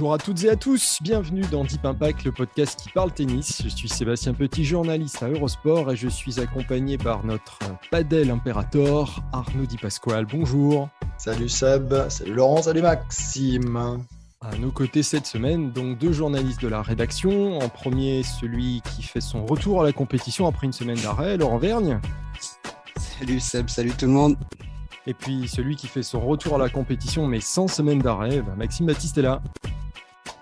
Bonjour à toutes et à tous, bienvenue dans Deep Impact, le podcast qui parle tennis. Je suis Sébastien Petit, journaliste à Eurosport et je suis accompagné par notre padel impérator Arnaud Di Pasquale. Bonjour. Salut Seb, salut Laurent, salut Maxime. À nos côtés cette semaine, donc deux journalistes de la rédaction. En premier, celui qui fait son retour à la compétition après une semaine d'arrêt, Laurent Vergne. Salut Seb, salut tout le monde. Et puis celui qui fait son retour à la compétition mais sans semaine d'arrêt, bah, Maxime Baptiste est là.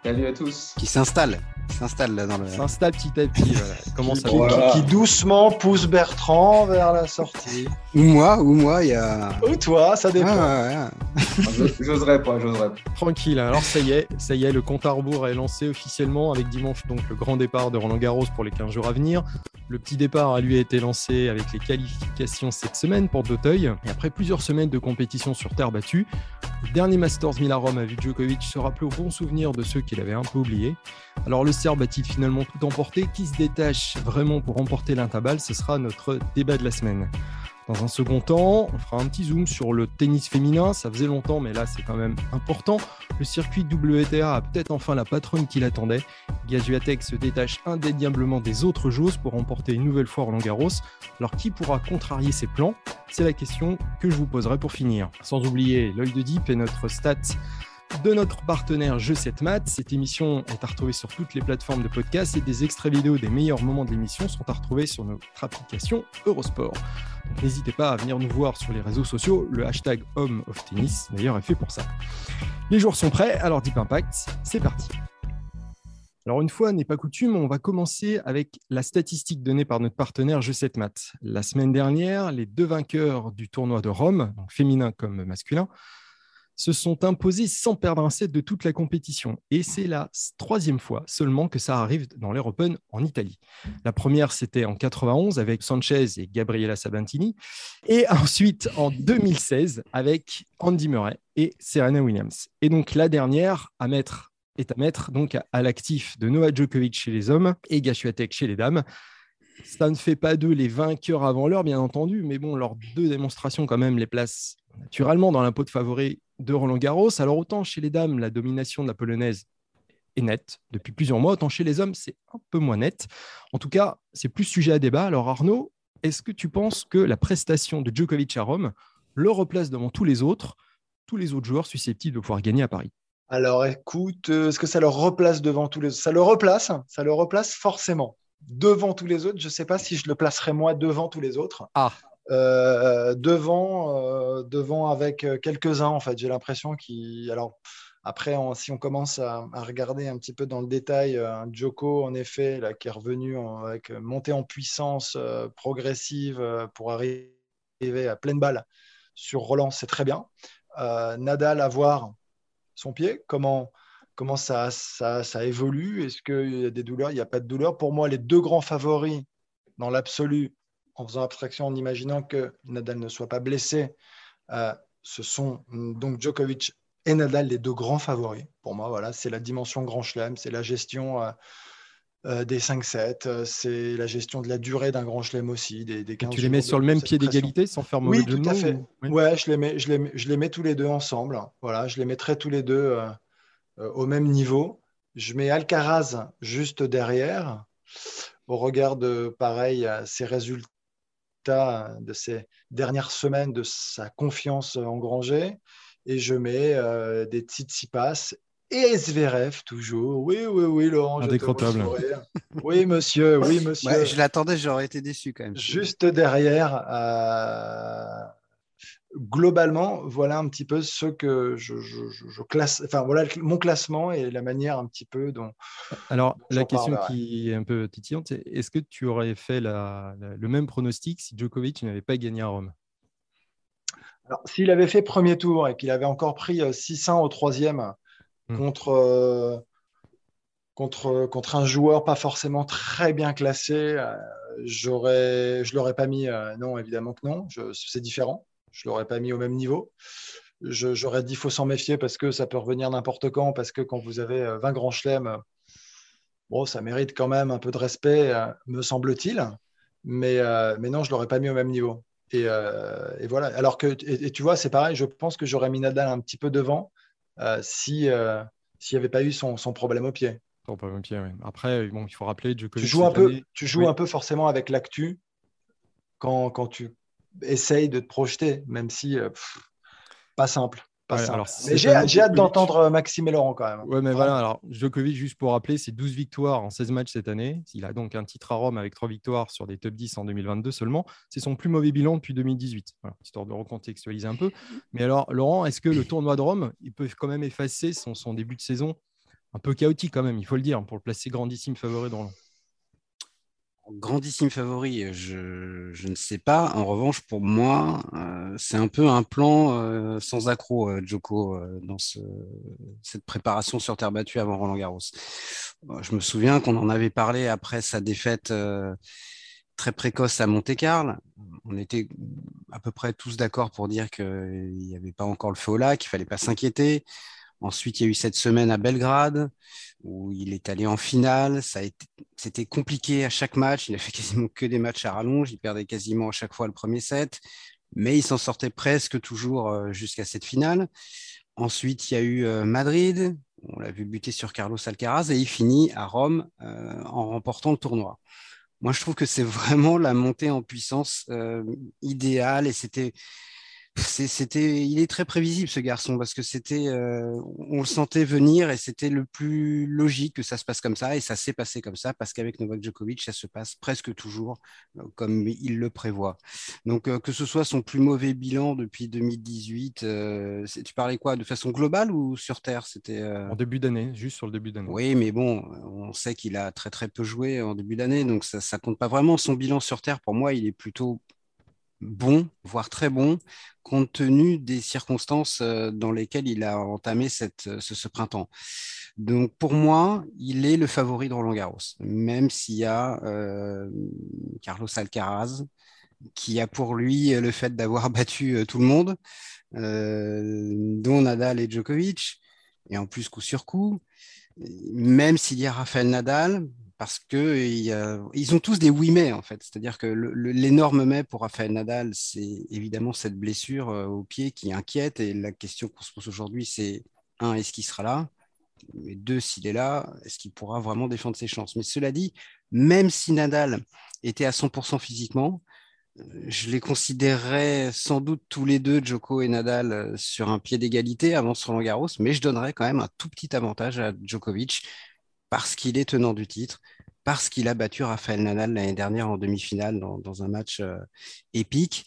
Salut à tous. Qui s'installe, s'installe là dans le. S'installe petit à petit. Voilà. Commence à... Qui, Voilà. qui doucement pousse Bertrand vers la sortie. Ou moi, ou moi, il y a. Ou toi, ça dépend. Ah, ouais, ouais. Je- J'oserais pas, j'oserais pas. Tranquille, alors ça y est, ça y est, le compte à rebours est lancé officiellement avec dimanche donc le grand départ de Roland Garros pour les 15 jours à venir. Le petit départ a lui été lancé avec les qualifications cette semaine pour d'Auteuil. Et après plusieurs semaines de compétition sur terre battue, dernier Masters Milan-Rome a vu Djokovic se rappeler au bon souvenir de ceux qu'il avait un peu oubliés. Alors le Serbe a-t-il finalement tout emporté? Qui se détache vraiment pour remporter l'intabal Ce sera notre débat de la semaine. Dans un second temps, on fera un petit zoom sur le tennis féminin. Ça faisait longtemps, mais là, c'est quand même important. Le circuit WTA a peut-être enfin la patronne qu'il attendait. Gazuatec se détache indéniablement des autres joueuses pour remporter une nouvelle fois Roland Garros. Alors, qui pourra contrarier ses plans? C'est la question que je vous poserai pour finir. Sans oublier l'œil de Deep et notre stat de notre partenaire Jeu 7 Maths. Cette émission est à retrouver sur toutes les plateformes de podcast et des extraits vidéo des meilleurs moments de l'émission sont à retrouver sur notre application Eurosport. N'hésitez pas à venir nous voir sur les réseaux sociaux. Le hashtag Home of Tennis, d'ailleurs, est fait pour ça. Les jours sont prêts, alors Deep Impact, c'est parti. Alors, une fois n'est pas coutume, on va commencer avec la statistique donnée par notre partenaire Jeu 7 Maths. La semaine dernière, les deux vainqueurs du tournoi de Rome, donc féminin comme masculin, se sont imposés sans perdre un set de toute la compétition. Et c'est la troisième fois seulement que ça arrive dans l'Air Open en Italie. La première, c'était en 91 avec Sanchez et Gabriela Sabantini. Et ensuite, en 2016, avec Andy Murray et Serena Williams. Et donc, la dernière à mettre est à mettre donc à, l'actif de Novak Djokovic chez les hommes et Gashuatek chez les dames. Ça ne fait pas d'eux les vainqueurs avant l'heure, bien entendu, mais bon, leurs deux démonstrations quand même les placent naturellement dans la peau de favori de Roland Garros. Alors autant chez les dames, la domination de la polonaise est nette depuis plusieurs mois, autant chez les hommes, c'est un peu moins net. En tout cas, c'est plus sujet à débat. Alors Arnaud, est-ce que tu penses que la prestation de Djokovic à Rome le replace devant tous les autres, tous les autres joueurs susceptibles de pouvoir gagner à Paris? Alors écoute, euh, est-ce que ça le replace devant tous les autres? Ça le replace, ça le replace forcément. Devant tous les autres, je ne sais pas si je le placerai moi devant tous les autres. Ah, Euh, devant, euh, devant avec euh, quelques-uns, en fait. J'ai l'impression qu'il. Après, si on commence à, regarder un petit peu dans le détail, un Joko, en effet, là, qui est revenu en- avec montée en puissance progressive pour arriver à pleine balle sur Roland, c'est très bien. Nadal, à voir son pied, comment, comment ça, ça, ça évolue? Est-ce qu'il y a des douleurs? Il n'y a pas de douleurs. Pour moi, les deux grands favoris dans l'absolu, en faisant abstraction, en imaginant que Nadal ne soit pas blessé, euh, ce sont donc Djokovic et Nadal les deux grands favoris. Pour moi, voilà, c'est la dimension Grand Chelem, c'est la gestion euh, euh, des 5-7, euh, c'est la gestion de la durée d'un Grand Chelem aussi. Des, des 15 tu les mets sur le même pied d'égalité sans faire mauvais Oui, tout à fait. ou- oui. Ouais, je les, mets, je, les, mets- je les mets tous les deux ensemble. Voilà, je les mettrai tous les deux au même niveau. Je mets Alcaraz juste derrière. Au regard de, pareil, ses résultats de ces dernières semaines, de sa confiance engrangée. Et je mets euh, des Tsitsipas et Zverev toujours. Oui, oui, oui, Laurent. Indécrottable. Oui, monsieur, oui, monsieur. Ouais, je l'attendais, j'aurais été déçu quand même. Juste derrière, euh, globalement, voilà un petit peu ce que je, classe, enfin voilà mon classement et la manière un petit peu dont. Alors, la question qui est un peu titillante, c'est est-ce que tu aurais fait le même pronostic si Djokovic n'avait pas gagné à Rome? Alors, s'il avait fait premier tour et qu'il avait encore pris 600 euh, au troisième hmm. contre. Euh, contre, contre un joueur pas forcément très bien classé, euh, j'aurais, je l'aurais pas mis. non, évidemment que non. c'est différent je ne l'aurais pas mis au même niveau. J'aurais dit qu'il faut s'en méfier parce que ça peut revenir n'importe quand, parce que quand vous avez 20 euh, grands chelems, bon, ça mérite quand même un peu de respect, euh, me semble-t-il. Mais, euh, mais non, je ne l'aurais pas mis au même niveau. Et, voilà. Alors que, et, tu vois, c'est pareil, je pense que j'aurais mis Nadal un petit peu devant si s'il n'y avait pas eu son, problème au pied. Son problème au pied, oui. Après, bon, il faut rappeler Djokovic. Tu joues un peu, tu joues un peu forcément avec l'actu quand, quand, tu, essaye de te projeter, même si euh, pas simple. Pas mais j'ai hâte d'entendre euh, Maxime et Laurent quand même. Ouais, mais voilà, alors Djokovic, juste pour rappeler, c'est 12 victoires en 16 matchs cette année. Il a donc un titre à Rome avec 3 victoires sur des top 10 en 2022 seulement. C'est son plus mauvais bilan depuis 2018, histoire de recontextualiser un peu. Mais alors, Laurent, est-ce que le tournoi de Rome, il peut quand même effacer son, son début de saison un peu chaotique quand même, il faut le dire, pour le placer grandissime favori de Roland grandissime favori, je, ne sais pas. En revanche, pour moi, c'est un peu un plan sans accroc, euh, Joko, dans cette préparation sur terre battue avant Roland Garros. Je me souviens qu'on en avait parlé après sa défaite très précoce à Monte-Carlo. On était à peu près tous d'accord pour dire qu'il n'y avait pas encore le feu au lac, qu'il fallait pas s'inquiéter. Ensuite, il y a eu cette semaine à Belgrade où il est allé en finale. Ça a été, c'était compliqué à chaque match. Il a fait quasiment que des matchs à rallonge. Il perdait quasiment à chaque fois le premier set, mais il s'en sortait presque toujours euh, jusqu'à cette finale. Ensuite, il y a eu euh, Madrid. On l'a vu buter sur Carlos Alcaraz et il finit à Rome euh, en remportant le tournoi. Moi, je trouve que c'est vraiment la montée en puissance idéale et c'était c'était, il est très prévisible ce garçon parce que c'était, euh, on le sentait venir et c'était le plus logique que ça se passe comme ça et ça s'est passé comme ça parce qu'avec Novak Djokovic, ça se passe presque toujours euh, comme il le prévoit. Donc euh, que ce soit son plus mauvais bilan depuis 2018, tu parlais quoi de façon globale ou sur terre? C'était en début d'année, juste sur le début d'année. Oui, mais bon, on sait qu'il a très très peu joué en début d'année, donc ça, ça compte pas vraiment. Son bilan sur terre, pour moi, il est plutôt bon, voire très bon, compte tenu des circonstances euh, dans lesquelles il a entamé cette, euh, ce, printemps. Donc pour moi, il est le favori de Roland Garros, même s'il y a euh, Carlos Alcaraz, qui a pour lui le fait d'avoir battu tout le monde, dont Nadal et Djokovic, et en plus coup sur coup. Même s'il y a Rafael Nadal, parce que ont tous des oui mais en fait. C'est-à-dire que l'énorme mais pour Rafael Nadal, c'est évidemment cette blessure euh, au pied qui inquiète. Et la question qu'on se pose aujourd'hui, c'est un, est-ce qu'il sera là? Et deux, s'il est là, est-ce qu'il pourra vraiment défendre ses chances? Mais cela dit, même si Nadal était à 100% physiquement, euh, je les considérerais sans doute tous les deux, Djoko et Nadal, euh, sur un pied d'égalité avant Roland Garros, mais je donnerais quand même un tout petit avantage à Djokovic parce qu'il est tenant du titre, parce qu'il a battu Rafael Nadal l'année dernière en demi-finale dans, un match euh, épique,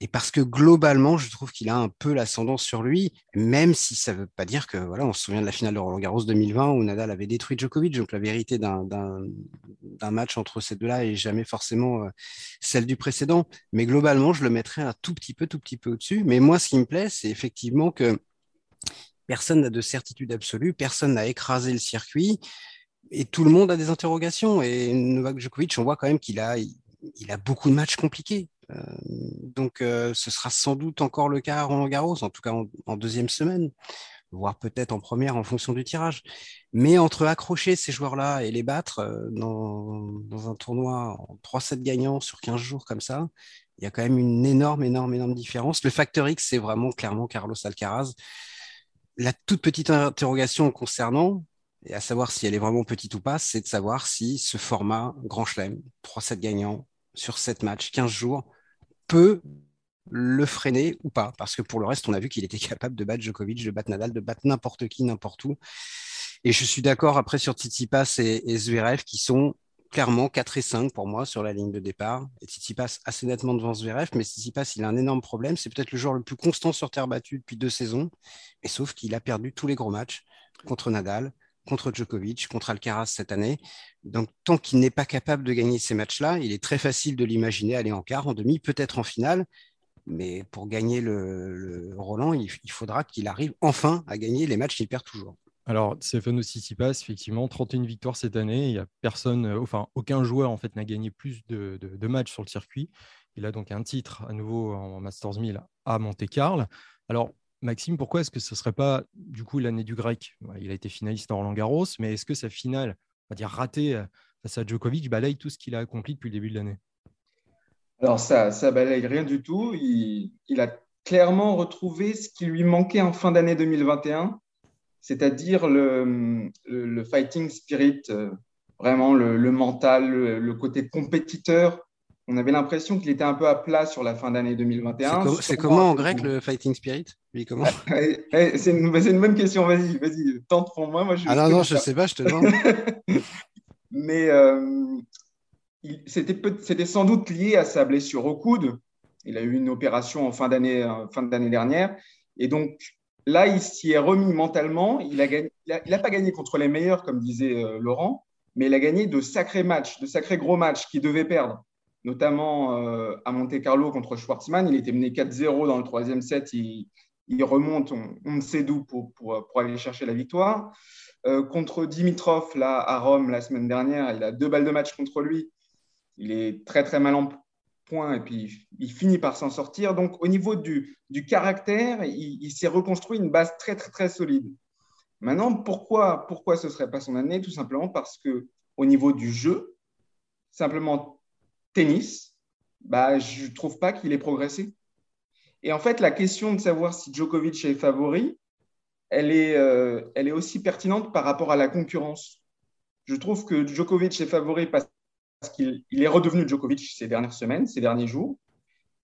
et parce que globalement, je trouve qu'il a un peu l'ascendance sur lui, même si ça ne veut pas dire que, voilà, on se souvient de la finale de Roland Garros 2020 où Nadal avait détruit Djokovic, donc la vérité d'un match entre ces deux-là est jamais forcément euh, celle du précédent. Mais globalement, je le mettrais un tout petit peu, tout petit peu au-dessus. Mais moi, ce qui me plaît, c'est effectivement que personne n'a de certitude absolue, personne n'a écrasé le circuit et tout le monde a des interrogations. Et Novak Djokovic, on voit quand même qu'il a, il a beaucoup de matchs compliqués. Euh, donc, euh, ce sera sans doute encore le cas à Roland Garros, en tout cas en, deuxième semaine, voire peut-être en première en fonction du tirage. Mais entre accrocher ces joueurs-là et les battre euh, dans, dans, un tournoi en 3-7 gagnants sur 15 jours comme ça, il y a quand même une énorme, énorme, énorme différence. Le facteur X, c'est vraiment clairement Carlos Alcaraz la toute petite interrogation concernant, et à savoir si elle est vraiment petite ou pas, c'est de savoir si ce format Grand Chelem, 3-7 gagnants sur 7 matchs, 15 jours, peut le freiner ou pas. Parce que pour le reste, on a vu qu'il était capable de battre Djokovic, de battre Nadal, de battre n'importe qui, n'importe où. Et je suis d'accord après sur Tsitsipas et, et Zverev qui sont clairement 4 et 5 pour moi sur la ligne de départ. Et Tsitsipas assez nettement devant Zverev, mais Tsitsipas, il a un énorme problème. C'est peut-être le joueur le plus constant sur terre battue depuis deux saisons, et sauf qu'il a perdu tous les gros matchs contre Nadal, contre Djokovic, contre Alcaraz cette année. Donc, tant qu'il n'est pas capable de gagner ces matchs-là, il est très facile de l'imaginer aller en quart, en demi, peut-être en finale. Mais pour gagner le, Roland, il, faudra qu'il arrive enfin à gagner les matchs qu'il perd toujours. Alors, Stefano Tsitsipas, effectivement, 31 victoires cette année. Il personne, euh, aucun joueur en fait n'a gagné plus de, matchs sur le circuit. Il a donc un titre à nouveau en Masters 1000 à Monte-Carlo. Alors, Maxime, pourquoi est-ce que ce ne serait pas du coup l'année du grec? Il a été finaliste en Roland Garros, mais est-ce que sa finale, on va dire ratée euh, face à Djokovic, balaye tout ce qu'il a accompli depuis le début de l'année? Alors ça, ça balaye rien du tout. Il, a clairement retrouvé ce qui lui manquait en fin d'année 2021, c'est-à-dire le, fighting spirit, euh, vraiment le, mental, le, côté compétiteur on avait l'impression qu'il était un peu à plat sur la fin d'année 2021. C'est comment en grec le fighting spirit? Comment? C'est une, bonne question. Vas-y, vas-y, tente pour moi. moi je ah non, non, je ne sais pas, je te demande. Mais euh, c'était sans doute lié à sa blessure au coude. Il a eu une opération en fin d'année euh, fin d'année dernière. Et donc là, il s'y est remis mentalement. Il n'a pas gagné contre les meilleurs, comme disait euh, Laurent, mais il a gagné de sacrés matchs, de sacrés gros matchs qu'il devait perdre notamment euh, à Monte Carlo contre Schwartzmann. Il était mené 4-0 dans le troisième set. Il, remonte, on, ne sait d'où, pour, aller chercher la victoire. Euh, contre Dimitrov, là, à Rome, la semaine dernière, il a deux balles de match contre lui. Il est très, très mal en point et puis il finit par s'en sortir. Donc, au niveau du, caractère, il, s'est reconstruit une base très, très, très solide. Maintenant, pourquoi, pourquoi ce ne serait pas son année? Tout simplement parce que au niveau du jeu, simplement tennis, bah, je ne trouve pas qu'il ait progressé. Et en fait, la question de savoir si Djokovic est favori, elle est, euh, elle est aussi pertinente par rapport à la concurrence. Je trouve que Djokovic est favori parce qu'il est redevenu Djokovic ces dernières semaines, ces derniers jours,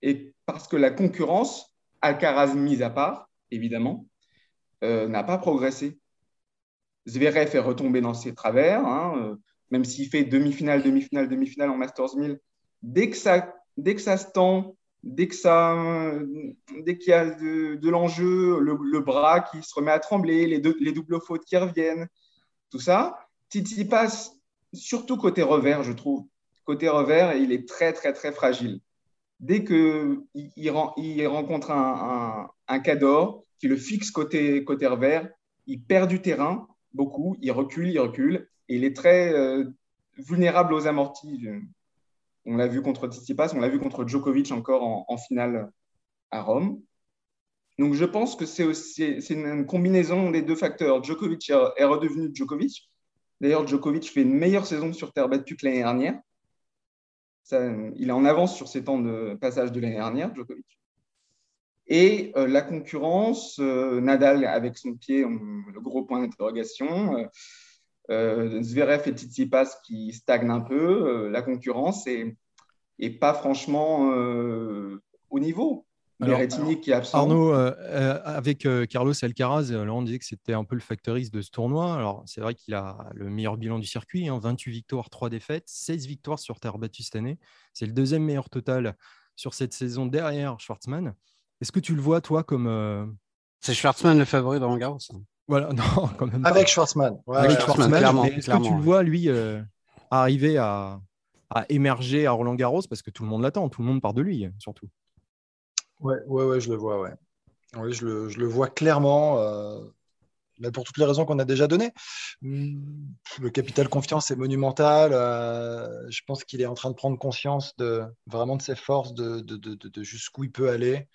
et parce que la concurrence, Alcaraz mise à part, évidemment, euh, n'a pas progressé. Zverev est retombé dans ses travers, hein, euh, même s'il fait demi-finale, demi-finale, demi-finale en Masters 1000, dès que ça, dès que ça se tend, dès que ça, dès qu'il y a de, l'enjeu, le, bras qui se remet à trembler, les, les doubles fautes qui reviennent, tout ça, Titi passe surtout côté revers, je trouve. Côté revers, il est très, très, très fragile. Dès qu'il il, rencontre un, un, cador qui le fixe côté, côté revers, il perd du terrain beaucoup, il recule, il recule, et il est très euh, vulnérable aux amortis. On l'a vu contre Tsitsipas, on l'a vu contre Djokovic encore en, finale à Rome. Donc je pense que c'est une combinaison des deux facteurs. Djokovic est redevenu Djokovic. D'ailleurs, Djokovic fait une meilleure saison sur terre battue que l'année dernière. il est en avance sur ses temps de passage de l'année dernière, Djokovic. Et euh, la concurrence, euh, Nadal avec son pied, le gros point d'interrogation. Euh, euh, Zverev et Tsitsipas qui stagnent un peu. Euh, la concurrence est, pas franchement euh, au niveau. Qui est absent. Arnaud, avec Carlos Alcaraz, là on disait que c'était un peu le factoriste de ce tournoi. Alors c'est vrai qu'il a le meilleur bilan du circuit, 28 hein, victoires, 3 défaites, 16 victoires sur terre battue cette année. C'est le deuxième meilleur total sur cette saison derrière Schwartzmann. Est-ce que tu le vois, toi, comme. C'est Schwartzmann le favori dans Garros hein. Voilà, non, quand même Avec Schwarzman. Avec Schwarzman, Est-ce que tu le vois, lui, euh, arriver à, émerger à Roland Garros? Parce que tout le monde l'attend, tout le monde part de lui, surtout. Ouais, ouais, ouais, je le vois, ouais. Oui, je le, je le vois clairement. Euh, pour toutes les raisons qu'on a déjà données. Le capital confiance est monumental. Euh, je pense qu'il est en train de prendre conscience de vraiment de ses forces, de, de, de, jusqu'où il peut aller.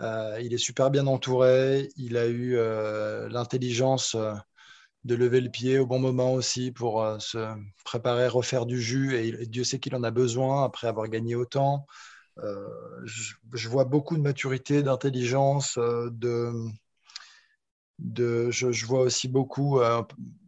Euh, il est super bien entouré. Il a eu euh, l'intelligence de lever le pied au bon moment aussi pour se préparer, refaire du jus. Et, Dieu sait qu'il en a besoin après avoir gagné autant. Je, vois beaucoup de maturité, d'intelligence, de, je, vois aussi beaucoup, euh,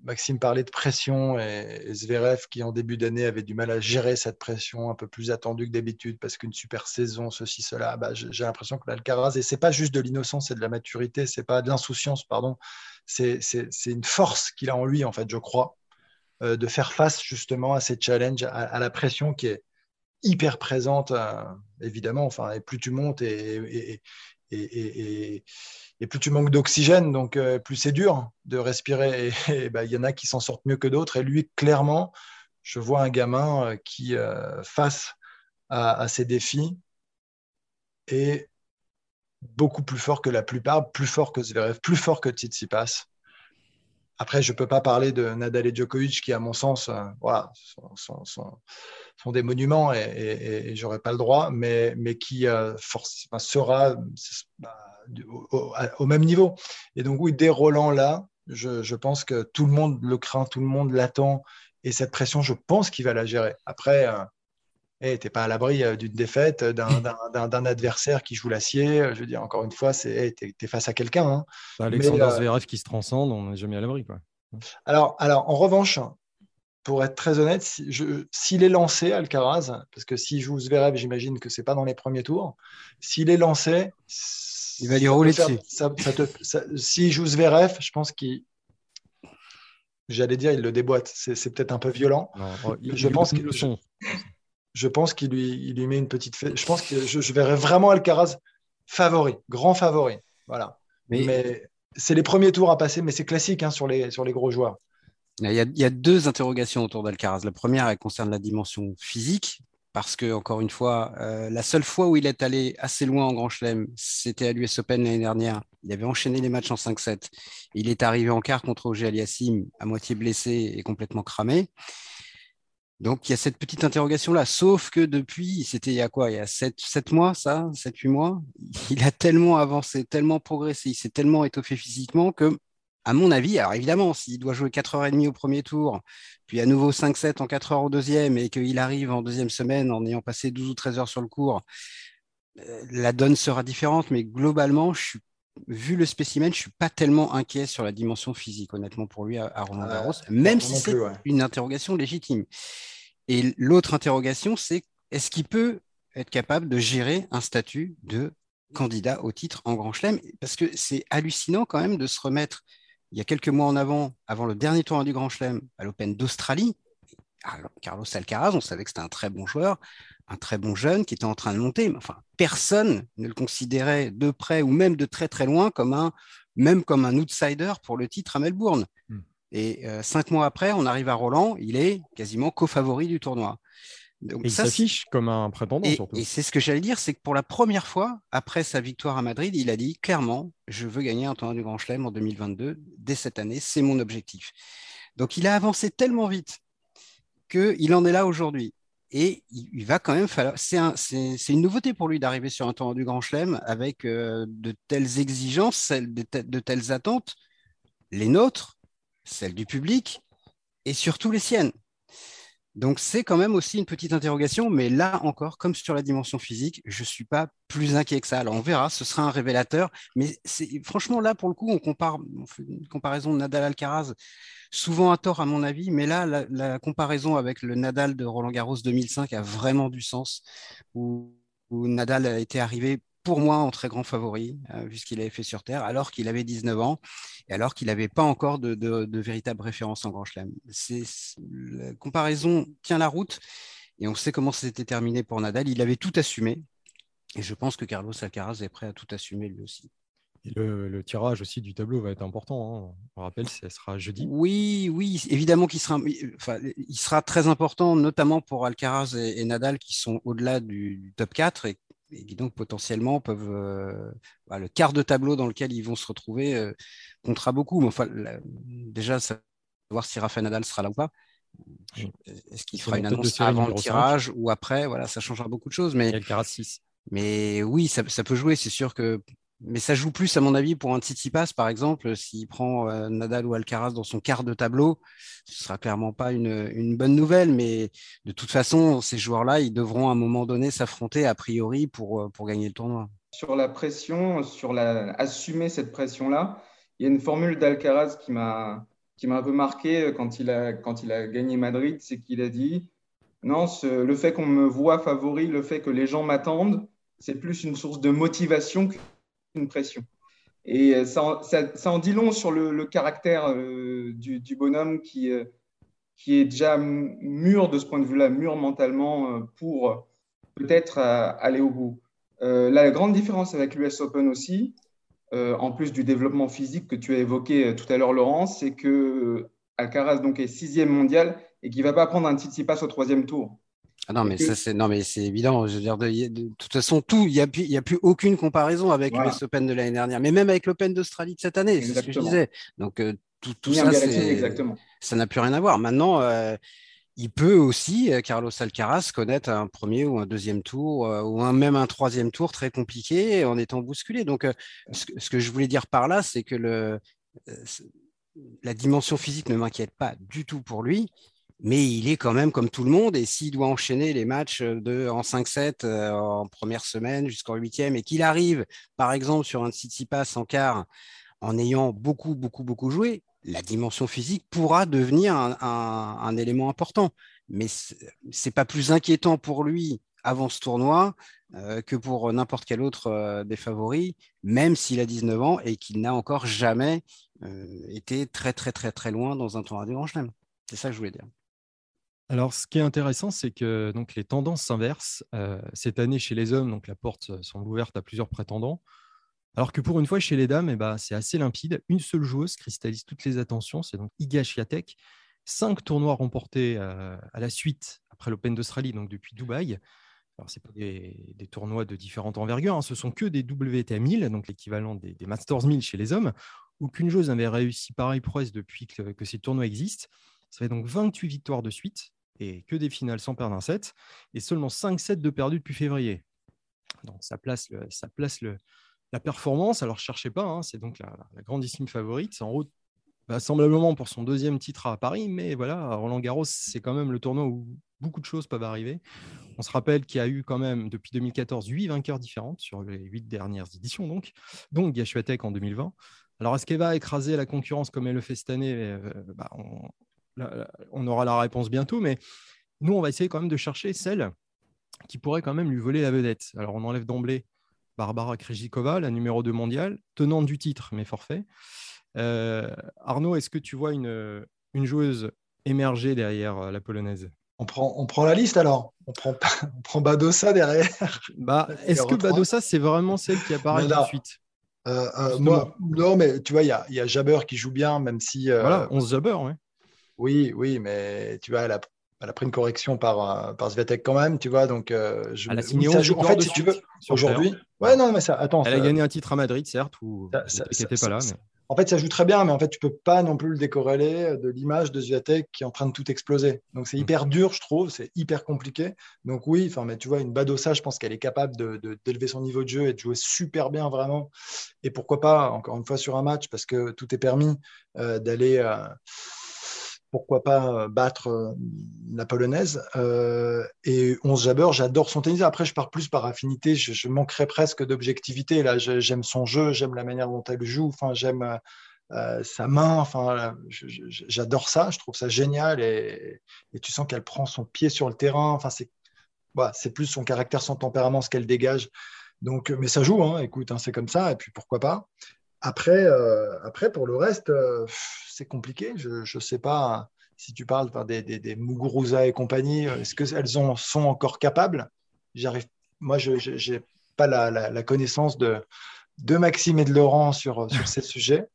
Maxime parlait de pression et, Zverev qui en début d'année avait du mal à gérer cette pression un peu plus attendue que d'habitude parce qu'une super saison, ceci, cela, bah, j'ai l'impression que l'Alcaraz, et c'est pas juste de l'innocence c'est de la maturité, c'est pas de l'insouciance, pardon, c'est une force qu'il a en lui en fait, je crois. de faire face justement à ces challenges, à, la pression qui est hyper présente, évidemment. Enfin, et plus tu montes et, plus tu manques d'oxygène, donc plus c'est dur de respirer. Et bah, il y en a qui s'en sortent mieux que d'autres. Et lui, clairement, je vois un gamin qui, face à, à ces défis, est beaucoup plus fort que la plupart, plus fort que Zverev, plus fort que Tsitsipas. Après, je ne peux pas parler de Nadal et Djokovic qui, à mon sens, euh, sont, des monuments et, et, j'aurais pas le droit, mais, qui euh, sera bah, au, même niveau. Et donc, oui, dès Roland là, je, je, pense que tout le monde le craint, tout le monde l'attend. Et cette pression, je pense qu'il va la gérer. Après, euh, hey, eh, tu n'es pas à l'abri euh, d'une défaite, euh, d'un adversaire qui joue l'acier. Euh, je veux dire, encore une fois, c'est tu es, face à quelqu'un. Hein. Alexander Zverev qui se transcende, on n'est jamais à l'abri. Alors, alors, en revanche, pour être très honnête, s'il est lancé, Alcaraz, parce que s'il joue Zverev, j'imagine que c'est pas dans les premiers tours, s'il est lancé, il va lui rouler dessus. S'il joue Zverev, je pense qu'il j'allais dire, il le déboîte. C'est peut-être un peu violent. Oh, je pense que je pense qu'il lui, il lui met une petite fête. Je pense que je, verrais vraiment Alcaraz favori, grand favori. Voilà. Mais, c'est les premiers tours à passer, mais c'est classique hein, sur, les, sur les gros joueurs. Il y, a, il y a deux interrogations autour d'Alcaraz. La première, elle concerne la dimension physique, parce que, encore une fois, euh, la seule fois où il est allé assez loin en Grand Chelem, c'était à l'US Open l'année dernière. Il avait enchaîné les matchs en 5-7. Il est arrivé en quart contre Roger Aliassim, à moitié blessé et complètement cramé. Donc, il y a cette petite interrogation-là. Sauf que depuis, c'était il y a quoi? Il y a 7, 7 mois, ça? 7, 8 mois? Il a tellement avancé, tellement progressé, il s'est tellement étoffé physiquement que, à mon avis, alors évidemment, s'il doit jouer 4h30 au premier tour, puis à nouveau 5-7 en 4 heures au deuxième, et qu'il arrive en deuxième semaine en ayant passé 12 ou 13 heures sur le cours, euh, la donne sera différente. Mais globalement, je suis vu le spécimen, je suis pas tellement inquiet sur la dimension physique, honnêtement, pour lui à, Roland Garros, même si c'est une interrogation légitime. Et l'autre interrogation, c'est est-ce qu'il peut être capable de gérer un statut de candidat au titre en Grand Chelem? Parce que c'est hallucinant quand même de se remettre il y a quelques mois en avant, avant le dernier tournoi du Grand Chelem à l'Open d'Australie. Carlos Alcaraz, on savait que c'était un très bon joueur, un très bon jeune qui était en train de monter. Mais enfin, personne ne le considérait de près ou même de très très loin comme un, même comme un outsider pour le titre à Melbourne. Hmm. Et euh, cinq mois après, on arrive à Roland, il est quasiment co-favori du tournoi. Donc, il s'affiche comme un prétendant et, surtout. Et c'est ce que j'allais dire, c'est que pour la première fois, après sa victoire à Madrid, il a dit clairement, je veux gagner un tournoi du Grand Chelem en 2022, dès cette année, c'est mon objectif. Donc il a avancé tellement vite qu'il en est là aujourd'hui. Et il, va quand même falloir. C'est une nouveauté pour lui d'arriver sur un tournoi du Grand Chelem avec euh, de telles exigences, de, de, telles attentes, les nôtres, celles du public et surtout les siennes. Donc c'est quand même aussi une petite interrogation, mais là encore, comme sur la dimension physique, je ne suis pas plus inquiet que ça. Alors on verra, ce sera un révélateur, mais franchement là pour le coup, on compare, fait une comparaison de Nadal-Alcaraz, souvent à tort à mon avis, mais là la, comparaison avec le Nadal de Roland Garros 2005 a vraiment du sens, où, où Nadal a été arrivé pour moi en très grand favori, euh, vu ce qu'il avait fait sur Terre, alors qu'il avait 19 ans et alors qu'il n'avait pas encore de, de, véritable référence en Grand Chelem. La comparaison tient la route et on sait comment c'était terminé pour Nadal. Il avait tout assumé et je pense que Carlos Alcaraz est prêt à tout assumer lui aussi. le, tirage aussi du tableau va être important. Hein. On rappelle, ce sera jeudi. Oui, oui, évidemment qu'il sera, enfin, il sera très important, notamment pour Alcaraz et, Nadal qui sont au-delà du, du, top 4 et et qui donc potentiellement peuvent euh, bah, le quart de tableau dans lequel ils vont se retrouver euh, comptera beaucoup. Mais enfin, déjà, savoir si Rafael Nadal sera là ou pas. Est-ce qu'il fera une annonce avant le tirage ou après? Voilà, ça changera beaucoup de choses. Mais, mais oui, ça, ça peut jouer. C'est sûr que mais ça joue plus, à mon avis, pour un Tsitsipas, par exemple, s'il prend euh, Nadal ou Alcaraz dans son quart de tableau, ce sera clairement pas une, bonne nouvelle, mais de toute façon, ces joueurs-là, ils devront à un moment donné s'affronter a priori pour, euh, pour gagner le tournoi. Sur la pression, sur la, assumer cette pression-là, il y a une formule d'Alcaraz qui m'a qui m'a un peu marqué euh, quand il a, quand il a gagné Madrid, c'est qu'il a dit non, le fait qu'on me voit favori, le fait que les gens m'attendent, c'est plus une source de motivation une pression. Et euh, ça, en dit long sur le, caractère euh, du, bonhomme qui, euh, qui est déjà mûr de ce point de vue-là, mûr mentalement pour peut-être aller au bout. la grande différence avec l'US Open aussi, en plus du développement physique que tu as évoqué tout à l'heure, Laurent, c'est que Alcaraz donc, est sixième mondial et qu'il ne va pas prendre un Tsitsipas au troisième tour. Ah non, mais ça, c'est non, mais c'est évident. Je veux dire, de, toute façon, tout, il n'y a, y a plus aucune comparaison avec voilà. l'Open de l'année dernière, mais même avec l'Open d'Australie de cette année, c'est ce que je disais. Donc, euh, tout, tout ça, ça n'a plus rien à voir. Maintenant, euh, il peut aussi, euh, Carlos Alcaraz, connaître un premier ou un deuxième tour, ou un, même un troisième tour très compliqué en étant bousculé. Donc, ce, ce, que je voulais dire par là, c'est que le, la dimension physique ne m'inquiète pas du tout pour lui mais il est quand même comme tout le monde. Et s'il doit enchaîner les matchs de, en 5-7 euh, en première semaine jusqu'en huitième et qu'il arrive, par exemple, sur un City Pass en quart en ayant beaucoup, beaucoup, beaucoup joué, la dimension physique pourra devenir un, élément important. Mais c'est pas plus inquiétant pour lui avant ce tournoi euh, que pour n'importe quel autre euh, des favoris, même s'il a 19 ans et qu'il n'a encore jamais euh, été très, très, très, très loin dans un tournoi du Grand Chelem. C'est ça que je voulais dire. Alors, ce qui est intéressant, c'est que donc, les tendances s'inversent. Cette année, chez les hommes, donc, la porte semble ouverte à plusieurs prétendants. Alors que pour une fois, chez les dames, eh ben, c'est assez limpide. Une seule joueuse cristallise toutes les attentions, c'est donc Iga Swiatek. Cinq tournois remportés à la suite après l'Open d'Australie, donc depuis Dubaï. Alors, ce pas des, tournois de différentes envergures, hein. ce sont que des WTA 1000, donc l'équivalent des, Masters 1000 chez les hommes. Aucune joueuse n'avait réussi pareil prouesse depuis que ces tournois existent. Ça fait donc 28 victoires de suite, et que des finales sans perdre un set, et seulement 5 sets de perdus depuis février. Donc ça place, ça place le, la performance. Alors, cherchez pas, hein, c'est donc la, grandissime favorite. C'est en route, vraisemblablement pour son deuxième titre à Paris, mais voilà, Roland Garros, c'est quand même le tournoi où beaucoup de choses peuvent arriver. On se rappelle qu'il y a eu quand même, depuis 2014, 8 vainqueurs différentes sur les 8 dernières éditions, donc, donc Gashuatek en 2020. Alors, est-ce qu'elle va écraser la concurrence comme elle le fait cette année? Euh, bah, aura la réponse bientôt, mais nous, on va essayer quand même de chercher celle qui pourrait quand même lui voler la vedette. Alors, on enlève d'emblée Barbara Krejcikova, la numéro 2 mondiale, tenante du titre, mais forfait. Euh, Arnaud, est-ce que tu vois une, une joueuse émerger derrière euh, la polonaise? On prend, on prend la liste alors on prend, on prend Badossa derrière. Bah, Est-ce que Badossa, c'est vraiment celle qui apparaît tout de suite? Euh, moi, non, mais tu vois, il y a, y a Jabber qui joue bien, même si. voilà, 11 Jabber, oui. Oui, oui, mais tu vois, elle a, elle a pris une correction par, euh, par Sviatek quand même, tu vois. Donc, euh, je, elle a signé ça En fait, si tu veux, aujourd'hui. Ouais, non, mais ça, attends. Elle a gagné un titre à Madrid, certes, ou ça, n'était pas là. En fait, ça joue très bien, mais en fait, tu peux pas non plus le décorréler de l'image de Sviatek qui est en train de tout exploser. Donc, c'est mm. hyper dur, je trouve, c'est hyper compliqué. Donc, oui, enfin, mais tu vois, une Badossa, je pense qu'elle est capable de, d'élever son niveau de jeu et de jouer super bien, vraiment. Et pourquoi pas, encore une fois, sur un match, parce que tout est permis euh, d'aller pourquoi pas euh, battre euh, la polonaise. Euh, et 11 Jabber, j'adore son tennis. Après, je pars plus par affinité. Je, manquerais presque d'objectivité. Là, j'aime son jeu, j'aime la manière dont elle joue. Enfin, j'aime sa main. Enfin, j'adore ça. Je trouve ça génial. Et, tu sens qu'elle prend son pied sur le terrain. Enfin, c'est plus son caractère, son tempérament, ce qu'elle dégage. Donc, mais ça joue. Hein, écoute, hein, c'est comme ça. Et puis pourquoi pas. Après, après pour le reste c'est compliqué. Je ne sais pas si tu parles des, Muguruza et compagnie, est-ce qu'elles sont encore capables? J'arrive. Moi, je n'ai pas la, connaissance de, de Maxime et de Laurent sur, sur ces sujets.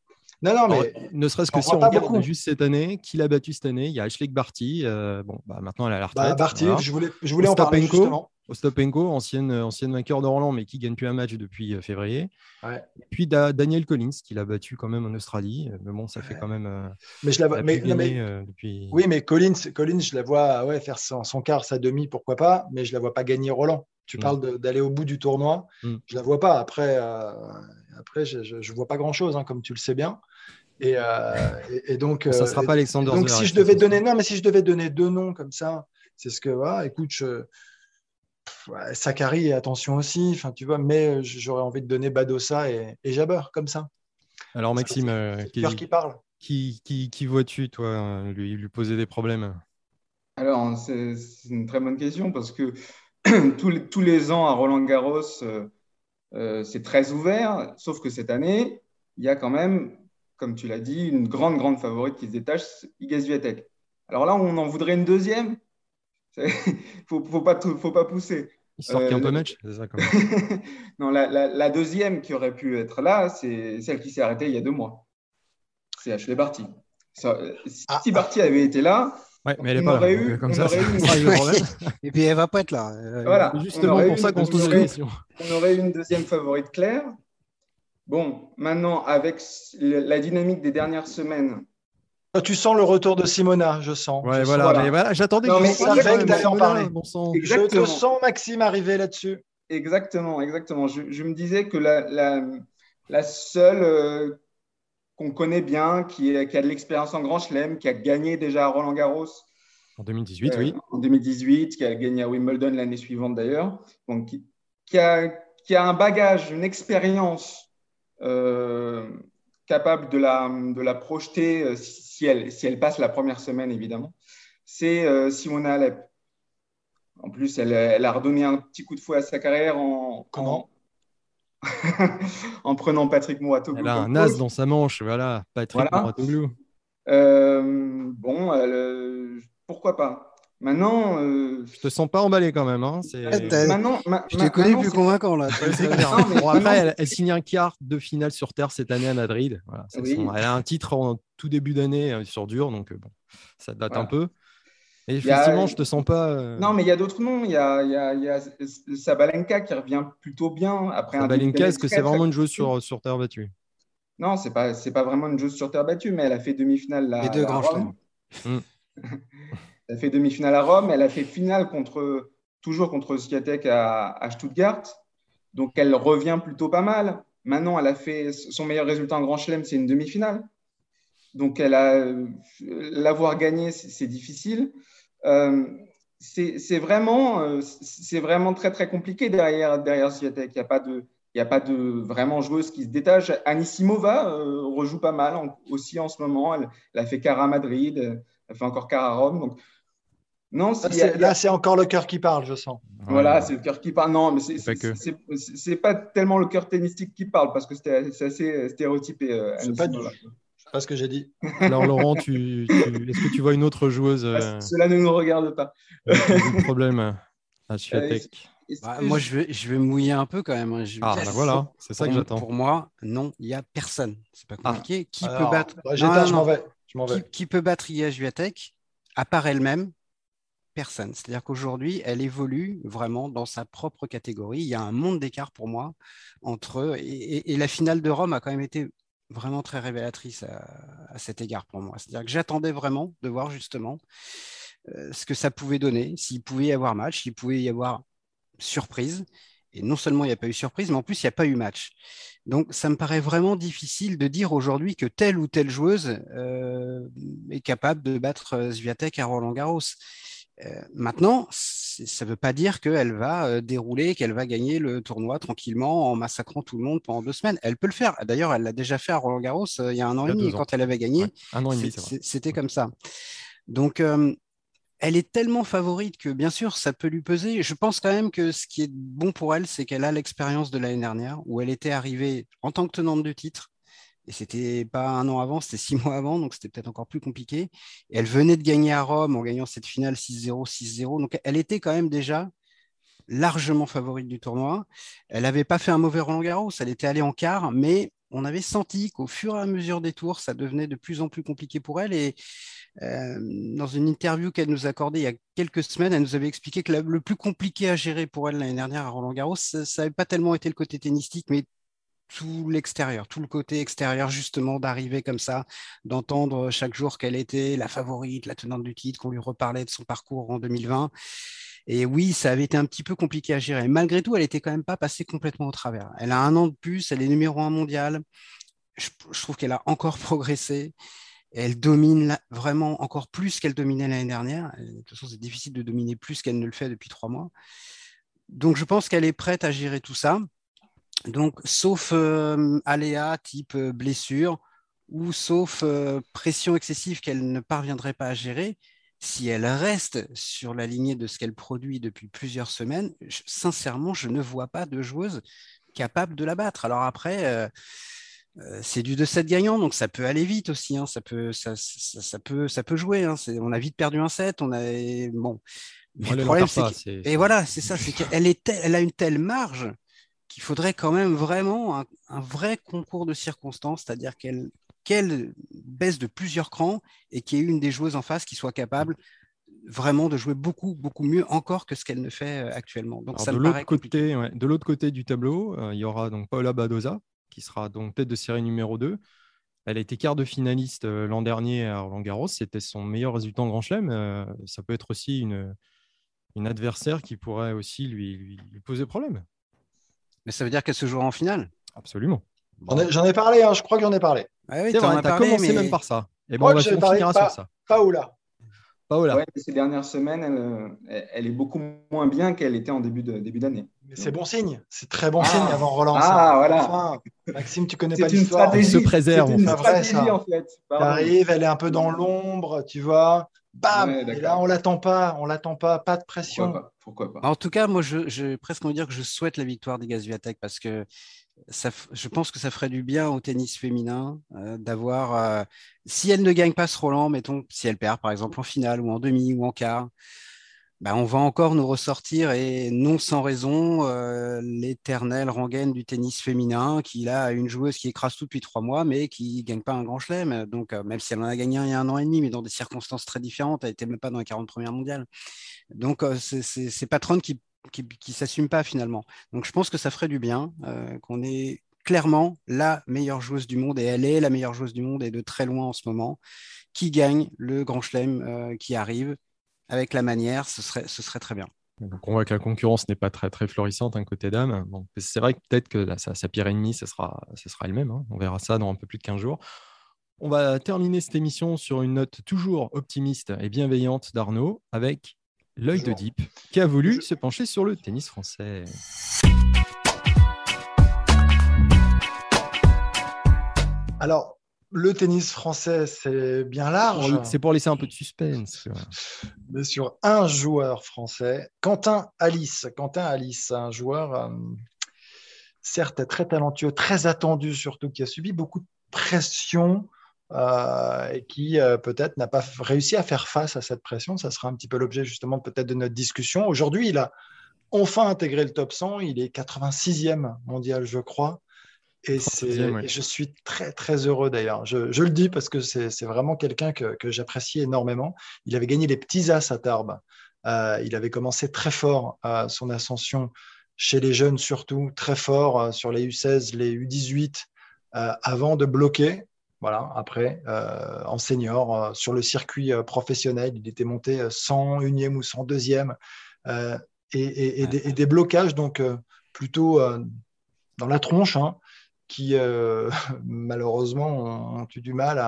Non, non, mais. ne serait-ce que si on regarde juste cette année, qui l'a battu cette année? Il y a Ashley Barty. Euh, bon, bah, maintenant, elle à la bah, retraite. Barty, je voulais, je voulais en parler justement. Ostapenko, ancienne, ancienne vainqueur de Roland, mais qui gagne plus un match depuis euh, février. Et puis Daniel Collins, qui l'a battu quand même en Australie. Euh, mais bon, ça fait quand même. Euh, mais je la vois. Mais, depuis... Oui, mais Collins, Collins, je la vois ouais, faire son, son, quart, sa demi, pourquoi pas, mais je la vois pas gagner Roland. Tu mm. parles d'aller au bout du tournoi. Mm. Je la vois pas. Après, après je ne vois pas grand-chose, hein, comme tu le sais bien. Et, et, donc. Ça ne sera pas Alexander Donc, si je devais donner. Non, mais si je devais donner deux noms comme ça, c'est ce que. Voilà, écoute, je Sakari, attention aussi, enfin, tu vois, mais euh, j'aurais envie de donner Badossa et, et Jabber, comme ça. Alors, Maxime, euh, qui, qui, parle. Qui, qui, vois-tu, toi, lui, lui poser des problèmes? Alors, c'est une très bonne question parce que tous, les, tous les ans à Roland Garros, euh, c'est très ouvert, sauf que cette année, il y a quand même, comme tu l'as dit, une grande, grande favorite qui se détache, Iga Swiatek. Alors là, on en voudrait une deuxième. Il faut, faut, pas, faut pas pousser. Il sort euh, un peu match, c'est ça Non, la, la, deuxième qui aurait pu être là, c'est celle qui s'est arrêtée il y a deux mois. C'est Ashley Barty. si ah, Barty avait été là, Ouais, mais elle est pas là. Eu, comme ça, Et puis elle va pas être là. Voilà. Justement pour ça qu'on se pose la question. On aurait eu une deuxième favorite claire. Bon, maintenant, avec la dynamique des dernières semaines. Tu sens le retour de Simona, je sens. Ouais, voilà, voilà. voilà j'attendais que, tu en parler. Je te sens, Maxime, arriver là-dessus. Exactement, exactement. Je, me disais que la, la, la seule euh, qu'on connaît bien, qui, a de l'expérience en Grand Chelem, qui a gagné déjà à Roland Garros. En 2018, euh, oui. En 2018, qui a gagné à Wimbledon l'année suivante d'ailleurs. Donc, qui, a, qui, a, un bagage, une expérience euh, capable de la, de la projeter euh, si elle, si elle passe la première semaine, évidemment. C'est Simona Alep. En plus, elle, elle, a redonné un petit coup de fouet à sa carrière en, Comment? en prenant Patrick Mouratoglou. Elle a un as dans sa manche, voilà, Patrick voilà. Euh, bon, pourquoi pas Maintenant, euh... je te sens pas emballé quand même. Hein. Maintenant, je t'ai connu plus convaincant là. bon, après, elle, signe un quart de finale sur terre cette année à Madrid. Voilà, Elle a un titre en tout début d'année euh, sur dur, donc euh, bon, ça date un peu. Et effectivement, je te sens pas. Euh, non, mais il y a d'autres noms. Il y a, y, a, y a, Sabalenka qui revient plutôt bien après Sabalenka, est-ce que c'est vraiment une joueuse sur, sur terre battue? Non, c'est pas c'est pas vraiment une joueuse sur terre battue, mais elle a fait demi-finale là. Les deux grands chelems. Mm. elle a fait demi-finale à Rome. Elle a fait finale contre toujours contre Swiatek à, à Stuttgart. Donc elle revient plutôt pas mal. Maintenant, elle a fait son meilleur résultat en Grand Chelem, c'est une demi-finale. Donc, elle a l'avoir gagné, c'est difficile. Euh, c'est vraiment, euh, c'est vraiment très très compliqué derrière derrière. Il n'y a pas de il a pas de vraiment joueuse qui se détache. Anisimova euh, rejoue pas mal aussi en ce moment. Elle, a fait quart à Madrid, elle fait encore quart à Rome. Donc, non, là, c'est encore le cœur qui parle, je sens. Voilà, c'est le cœur qui parle. Non, mais c'est pas, pas tellement le cœur tennistique qui parle parce que c'est assez stéréotypé. c'est pas, du, pas ce que j'ai dit. Alors, Laurent, tu, est-ce que tu vois une autre joueuse euh, Cela ne nous regarde pas. un problème à euh. Bah, moi, je vais, je vais mouiller un peu quand même. Hein. ah, bah voilà, c'est ça que j'attends. Pour moi, non, il n'y a personne. C'est pas compliqué. Qui peut battre je m'en vais. Qui, peut battre Ia à part elle-même Personne. C'est-à-dire qu'aujourd'hui, elle évolue vraiment dans sa propre catégorie. Il y a un monde d'écart pour moi entre et, et, la finale de Rome a quand même été vraiment très révélatrice à, cet égard pour moi. C'est-à-dire que j'attendais vraiment de voir justement euh, ce que ça pouvait donner, s'il pouvait y avoir match, s'il pouvait y avoir surprise. Et non seulement il n'y a pas eu surprise, mais en plus il n'y a pas eu match. Donc ça me paraît vraiment difficile de dire aujourd'hui que telle ou telle joueuse euh, est capable de battre Zviatek à Roland Garros. Euh, maintenant, ça ne veut pas dire qu'elle va euh, dérouler, qu'elle va gagner le tournoi tranquillement en massacrant tout le monde pendant deux semaines. Elle peut le faire. D'ailleurs, elle l'a déjà fait à Roland Garros euh, il y a un an et demi quand elle avait gagné. un an et demi, c'était comme ça. Donc, elle est tellement favorite que bien sûr, ça peut lui peser. Je pense quand même que ce qui est bon pour elle, c'est qu'elle a l'expérience de l'année dernière où elle était arrivée en tant que tenante de titre et c'était pas un an avant, c'était six mois avant, donc c'était peut-être encore plus compliqué. Elle venait de gagner à Rome en gagnant cette finale 6-0, 6-0. Donc elle était quand même déjà largement favorite du tournoi. Elle n'avait pas fait un mauvais Roland Garros, elle était allée en quart, mais on avait senti qu'au fur et à mesure des tours, ça devenait de plus en plus compliqué pour elle. Et euh, dans une interview qu'elle nous a accordée il y a quelques semaines, elle nous avait expliqué que le plus compliqué à gérer pour elle l'année dernière à Roland Garros, ça n'avait pas tellement été le côté tennistique, mais tout l'extérieur, tout le côté extérieur, justement, d'arriver comme ça, d'entendre chaque jour qu'elle était la favorite, la tenante du titre, qu'on lui reparlait de son parcours en 2020. Et oui, ça avait été un petit peu compliqué à gérer. Malgré tout, elle n'était quand même pas passée complètement au travers. Elle a un an de plus, elle est numéro un mondial. Je, trouve qu'elle a encore progressé. Elle domine vraiment encore plus qu'elle dominait l'année dernière. De toute façon, c'est difficile de dominer plus qu'elle ne le fait depuis trois mois. Donc, je pense qu'elle est prête à gérer tout ça. Donc, sauf euh, aléa type euh, blessure ou sauf euh, pression excessive qu'elle ne parviendrait pas à gérer, si elle reste sur la lignée de ce qu'elle produit depuis plusieurs semaines, sincèrement, je ne vois pas de joueuse capable de la battre. Alors après, Euh, c'est du 2-7 gagnant, donc ça peut aller vite aussi. Hein. Ça, peut, ça, ça, ça, peut, ça peut jouer. Hein. On a vite perdu un set. On a bon. le problème, c'est et voilà, c'est ça, c'est qu'elle elle a une telle marge qu'il faudrait quand même vraiment un, un vrai concours de circonstances, c'est-à-dire qu'elle qu'elle baisse de plusieurs crans et qu'il y ait une des joueuses en face qui soit capable vraiment de jouer beaucoup, beaucoup mieux encore que ce qu'elle ne fait euh, actuellement. Donc, ça de l'autre côté, ouais, de l'autre côté du tableau, euh, il y aura donc Paola Badoza, qui sera donc tête de série numéro 2. Elle a été quart de finaliste euh, l'an dernier à Roland Garros. C'était son meilleur résultat en Grand Chelem. ça peut être aussi une, une adversaire qui pourrait aussi lui, lui, poser problème. Mais ça veut dire qu'elle se jouera en finale? Absolument. J'en ai, parlé, hein, je crois que j'en ai parlé. Ah oui, tu as, commencé même par ça. Et bon, on, va, finira sur ça. Paola. Paola. Ouais, ces dernières semaines, elle, elle, est beaucoup moins bien qu'elle était en début d'année. Début Mais c'est bon signe. C'est très bon ah. signe avant Roland. Ah, voilà. Maxime, tu connais pas l'histoire. Elle se préserve. C'est une stratégie, en fait. Elle arrive, elle est un peu dans l'ombre, tu vois. Bam Et là, on l'attend pas. On l'attend pas. Pas de pression. Pourquoi pas, En tout cas, moi, je, je presque envie de dire que je souhaite la victoire des Gazuatec parce que je pense que ça ferait du bien au tennis féminin euh, d'avoir, euh, si elle ne gagne pas ce Roland, mettons, si elle perd par exemple en finale ou en demi ou en quart, bah, on va encore nous ressortir, et non sans raison, euh, l'éternelle rengaine du tennis féminin, qui a une joueuse qui écrase tout depuis trois mois, mais qui ne gagne pas un grand chelem. Donc, même si elle en a gagné un il y a un an et demi, mais dans des circonstances très différentes, elle n'était même pas dans la 40 premières mondiales. Donc, c'est patronne qui ne s'assume pas finalement. Donc je pense que ça ferait du bien euh, qu'on ait clairement la meilleure joueuse du monde, et elle est la meilleure joueuse du monde, et de très loin en ce moment, qui gagne le Grand Chelem euh, qui arrive avec la manière, ce serait, ce serait très bien. Donc on voit que la concurrence n'est pas très, très florissante un hein, côté dame. Bon, c'est vrai que peut-être que sa, sa, pire ennemie, ce sera, ce sera elle-même. Hein. On verra ça dans un peu plus de 15 jours. On va terminer cette émission sur une note toujours optimiste et bienveillante d'Arnaud avec l'œil de Deep, qui a voulu se pencher sur le tennis français. Alors, le tennis français, c'est bien large. C'est pour laisser un peu de suspense. Mais sur un joueur français, Quentin Alice. Quentin Alice, un joueur euh, certes très talentueux, très attendu surtout, qui a subi beaucoup de pression euh, et qui euh, peut-être n'a pas réussi à faire face à cette pression. Ça sera un petit peu l'objet justement peut-être de notre discussion. Aujourd'hui, il a enfin intégré le top 100. Il est 86e mondial, je crois. Et, je suis très, très heureux d'ailleurs. Je, le dis parce que c'est vraiment quelqu'un que, j'apprécie énormément. Il avait gagné les petits as à Tarbes. Euh, il avait commencé très fort son ascension chez les jeunes, surtout très fort sur les U16, les U18, avant de bloquer voilà, après, euh, en senior, euh, sur le circuit euh, professionnel, il était monté 101e ou 102e. Et, et, des, blocages, donc plutôt dans la tronche, hein, qui malheureusement ont, eu du mal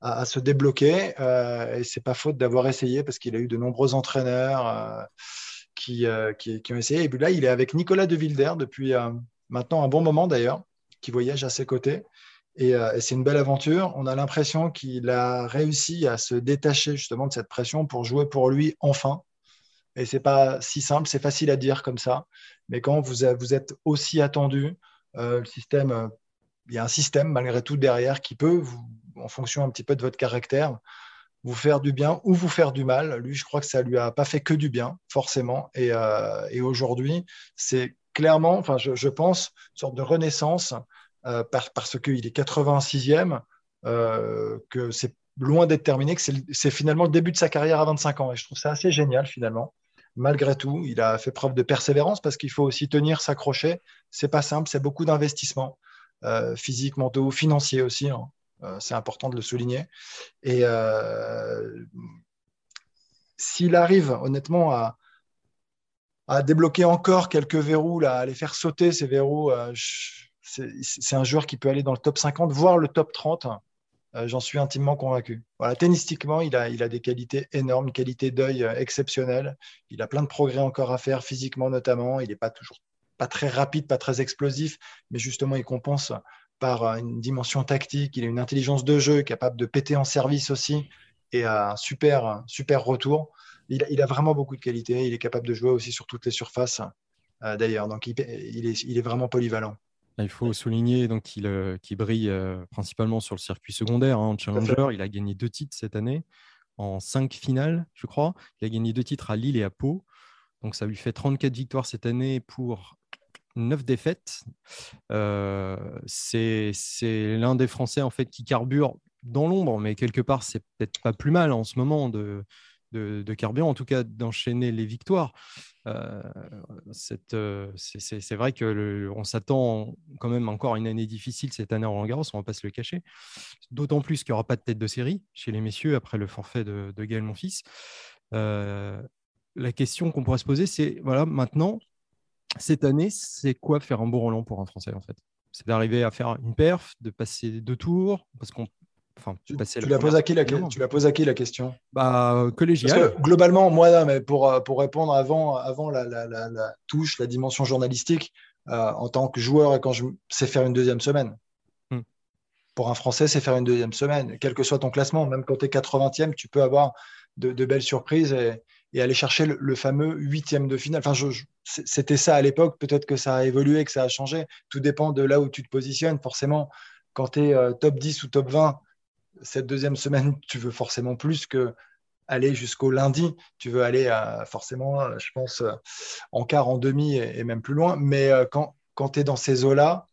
à, se débloquer. et c'est pas faute d'avoir essayé parce qu'il a eu de nombreux entraîneurs qui, qui, qui, ont essayé. Et puis là, il est avec Nicolas De Wilder depuis maintenant un bon moment d'ailleurs, qui voyage à ses côtés. Euh, et, c'est une belle aventure. On a l'impression qu'il a réussi à se détacher justement de cette pression pour jouer pour lui enfin. Et c'est pas si simple, c'est facile à dire comme ça. Mais quand vous, êtes aussi attendu, euh, le système, euh, il y a un système malgré tout derrière qui peut, en fonction un petit peu de votre caractère, vous faire du bien ou vous faire du mal. Lui, je crois que ça lui a pas fait que du bien, forcément. Et, et aujourd'hui, c'est clairement, enfin, je, je, pense, une sorte de renaissance euh, parce qu'il est 86e, euh, que c'est loin d'être terminé, que c'est finalement le début de sa carrière à 25 ans. Et je trouve ça assez génial finalement. Malgré tout, il a fait preuve de persévérance parce qu'il faut aussi tenir, s'accrocher. C'est pas simple, c'est beaucoup d'investissements euh, physiques, mentaux, financiers aussi. Hein. c'est important de le souligner. Et s'il arrive honnêtement à, débloquer encore quelques verrous, à les faire sauter ces verrous, c'est un joueur qui peut aller dans le top 50, voire le top 30. Euh, j'en suis intimement convaincu. Voilà, il a, des qualités énormes, une qualité d'œil euh, exceptionnelle. Il a plein de progrès encore à faire, physiquement notamment. Il n'est pas toujours pas très rapide, pas très explosif, mais justement, il compense par euh, une dimension tactique. Il a une intelligence de jeu capable de péter en service aussi et un super, super retour. Il, a vraiment beaucoup de qualités. Il est capable de jouer aussi sur toutes les surfaces, d'ailleurs. Donc, il est vraiment polyvalent. Il faut souligner donc qu'il euh, brille euh, principalement sur le circuit secondaire hein, en Challenger. Il a gagné deux titres cette année en cinq finales, je crois. Il a gagné deux titres à Lille et à Pau. Donc ça lui fait 34 victoires cette année pour 9 défaites. Euh, c'est l'un des Français en fait qui carbure dans l'ombre, mais quelque part c'est peut-être pas plus mal en ce moment de, de, carburant, en tout cas d'enchaîner les victoires. Euh, euh, c'est vrai qu'on s'attend quand même encore une année difficile cette année en Roland Garros, on va pas se le cacher. D'autant plus qu'il n'y aura pas de tête de série chez les messieurs après le forfait de, de Gaël Monfils. Euh, la question qu'on pourrait se poser, c'est voilà, maintenant, cette année, c'est quoi faire un beau Roland pour un Français en fait? C'est d'arriver à faire une perf, de passer deux tours, parce qu'on tu, la, poses à qui la, tu la poses à qui la question? Bah, collégial. globalement, moi, mais pour, euh, pour répondre avant, avant la, la, la touche, la dimension journalistique, euh, en tant que joueur, et quand je sais faire une deuxième semaine. Hmm. Pour un Français, c'est faire une deuxième semaine, quel que soit ton classement. Même quand tu es 80e, tu peux avoir de, de belles surprises et, et, aller chercher le, fameux huitième de finale. Enfin, je, c'était ça à l'époque. Peut-être que ça a évolué, que ça a changé. Tout dépend de là où tu te positionnes. Forcément, quand tu es euh, top 10 ou top 20, cette deuxième semaine, tu veux forcément plus que aller jusqu'au lundi. Tu veux aller forcément, euh, je pense, euh, en quart, en demi et, même plus loin. Mais euh, quand, quand tu es dans ces eaux-là,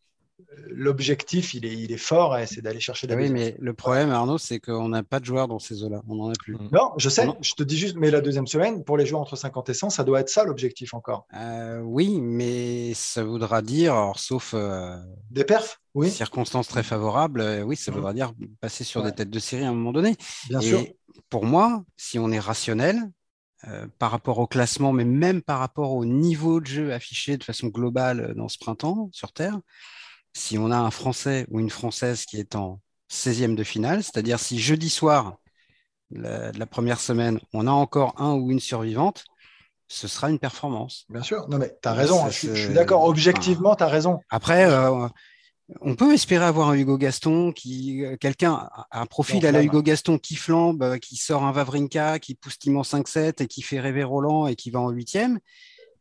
l'objectif, il est, il est fort et c'est d'aller chercher la Oui, mais le problème, Arnaud, c'est qu'on n'a pas de joueurs dans ces eaux-là. On n'en a plus. Mm. Non, je sais, je te dis juste, mais la deuxième semaine, pour les joueurs entre 50 et 100, ça doit être ça l'objectif encore. Euh, oui, mais ça voudra dire, alors, sauf. Euh, des perfs oui. Circonstances très favorables, euh, oui, ça mm. voudra dire passer sur des têtes de série à un moment donné. Bien sûr. Pour moi, si on est rationnel, par rapport au classement, mais même par rapport au niveau de jeu affiché de façon globale dans ce printemps sur Terre, si on a un Français ou une Française qui est en 16e de finale, c'est-à-dire si jeudi soir de la, première semaine, on a encore un ou une survivante, ce sera une performance. Bien sûr, non mais tu as raison, hein, je, suis d'accord, objectivement, tu as raison. Après, euh, on peut espérer avoir un Hugo Gaston, qui euh, quelqu'un un profil à la Hugo Gaston qui flambe, euh, qui sort un Vavrinka, qui pousse Timon 5-7 et qui fait rêver Roland et qui va en huitième,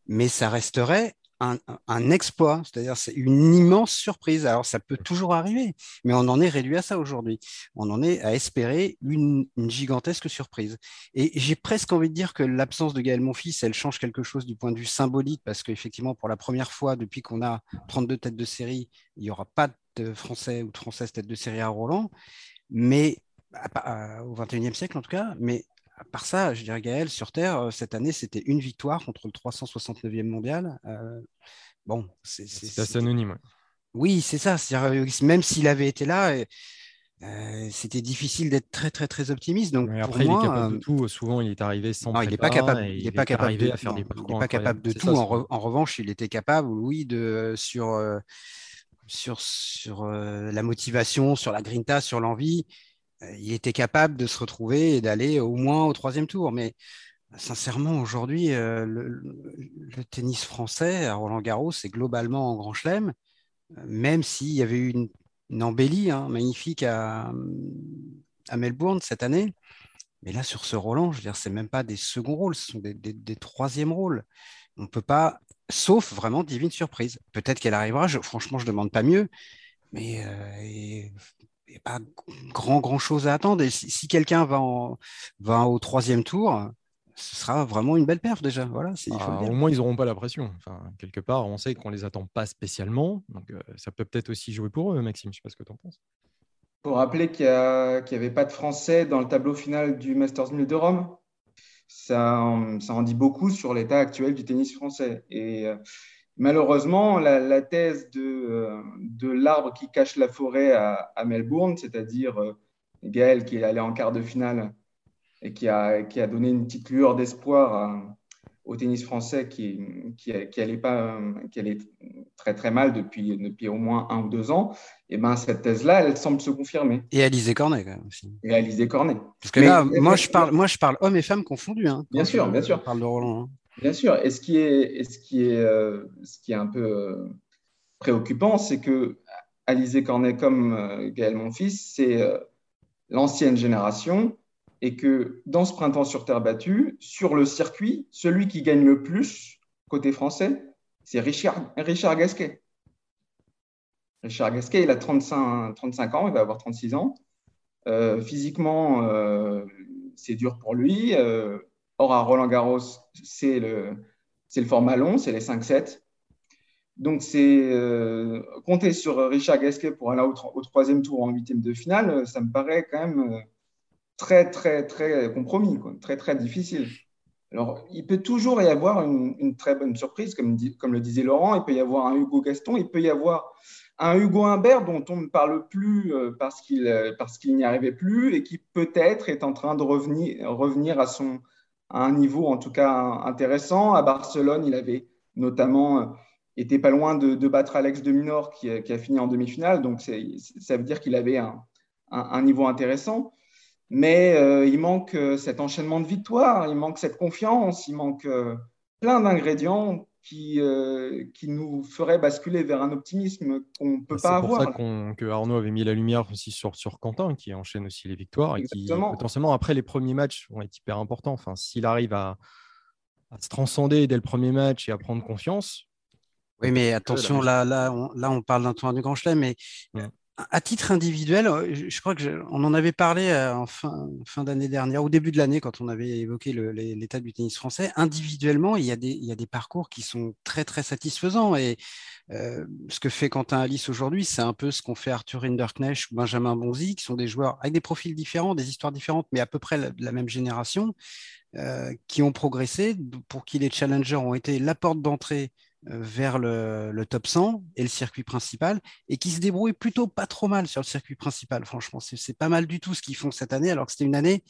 mais ça resterait un, exploit, c'est-à-dire c'est une immense surprise. Alors ça peut toujours arriver, mais on en est réduit à ça aujourd'hui. On en est à espérer une, gigantesque surprise. Et j'ai presque envie de dire que l'absence de Gaël Monfils, elle change quelque chose du point de vue symbolique, parce qu'effectivement, pour la première fois depuis qu'on a 32 têtes de série, il n'y aura pas de Français ou de Françaises têtes de série à Roland, mais au 21e siècle en tout cas, mais à part ça, je dirais Gaël, sur Terre, euh, cette année, c'était une victoire contre le 369e mondial. Euh, bon, c'est assez anonyme. Oui, c'est ça. Euh, même s'il avait été là, c'était difficile d'être très, très, très optimiste. Donc, après, il est capable de tout. Souvent, il est arrivé sans non, il n'est pas capable. Il n'est pas capable de, à faire des Il pas capable de tout. en, revanche, il était capable, oui, de sur sur sur la motivation, sur la grinta, sur l'envie il était capable de se retrouver et d'aller au moins au troisième tour. Mais sincèrement, aujourd'hui, euh, le, tennis français à Roland Garros, c'est globalement en grand chelem, euh, même s'il y avait eu une, embellie hein, magnifique à, Melbourne cette année. Mais là, sur ce Roland, je veux dire, c'est même pas des seconds rôles, ce sont des, troisièmes rôles. On ne peut pas, sauf vraiment divine surprise. Peut-être qu'elle arrivera, franchement, je ne demande pas mieux. Mais n'y a pas grand, grand chose à attendre. Et si, quelqu'un va, va au troisième tour, ce sera vraiment une belle perf déjà. Voilà, ah, au moins, ils n'auront pas la pression. Enfin, quelque part, on sait qu'on ne les attend pas spécialement. Donc, euh, ça peut peut-être aussi jouer pour eux, Maxime. Je ne sais pas ce que tu en penses. Pour rappeler qu'il n'y avait pas de Français dans le tableau final du Masters 1000 de Rome, ça, ça en dit beaucoup sur l'état actuel du tennis français. Et euh, Malheureusement, la, thèse euh, de, l'arbre qui cache la forêt à, Melbourne, c'est-à-dire euh, Gaël qui est allé en quart de finale et qui a, donné une petite lueur d'espoir au tennis français qui, allait pas, qui allait très très mal depuis, depuis au moins un ou deux ans, et eh ben cette thèse-là, elle semble se confirmer. Et Alizé Cornet quand même aussi. Et Alizé Cornet. Parce que là, moi je parle, moi je parle hommes et femmes confondus. Hein, bien sûr, bien sûr. parle de Roland. Hein. Bien sûr. Et ce qui est, ce qui est, euh, ce qui est un peu euh, préoccupant, c'est que Alizé Cornet comme euh, Gaël Monfils, c'est l'ancienne génération et que dans ce printemps sur terre battue, sur le circuit, celui qui gagne le plus côté français, c'est Richard, Richard Gasquet. Richard Gasquet, il a 35, 35 ans, il va avoir 36 ans. physiquement, c'est dur pour lui. Or, à Roland Garros, c'est le, le format long, c'est les 5-7. Donc, c'est euh, compter sur Richard Gasquet pour aller au, troisième tour en huitième de finale, ça me paraît quand même euh, très, très, très compromis, très, très difficile. Alors, il peut toujours y avoir une, très bonne surprise, comme, comme, le disait Laurent. Il peut y avoir un Hugo Gaston, il peut y avoir un Hugo Humbert dont on ne parle plus euh, parce qu'il qu'il n'y arrivait plus et qui peut-être est en train de revenir, revenir à, son, à un niveau en tout cas intéressant. À Barcelone, il avait notamment était pas loin de, battre Alex de Minor qui, a fini en demi-finale. Donc ça veut dire qu'il avait un, niveau intéressant. Mais euh, il manque euh, cet enchaînement de victoires, il manque cette confiance, il manque euh, plein d'ingrédients qui, qui nous feraient basculer vers un optimisme qu'on ne peut pas avoir. C'est pour ça que Arnaud avait mis la lumière aussi sur, sur Quentin, qui enchaîne aussi les victoires et qui potentiellement après les premiers matchs vont être hyper importants. Enfin, s'il arrive à, à se transcender dès le premier match et à prendre confiance, oui, mais attention, là, là, on, là, on parle d'un tournoi du Grand Chelem, mais à titre individuel, euh, je, crois que on en avait parlé euh, en fin, d'année dernière, au début de l'année, quand on avait évoqué l'état du tennis français. Individuellement, il y, a des, parcours qui sont très, très satisfaisants. Et euh, ce que fait Quentin Alice aujourd'hui, c'est un peu ce qu'ont fait Arthur Hinderknecht ou Benjamin Bonzi, qui sont des joueurs avec des profils différents, des histoires différentes, mais à peu près la, la même génération, qui ont progressé, pour qui les challengers ont été la porte d'entrée vers le, top 100 et le circuit principal et qui se débrouillent plutôt pas trop mal sur le circuit principal. Franchement, c'est pas mal du tout ce qu'ils font cette année, alors que c'était une année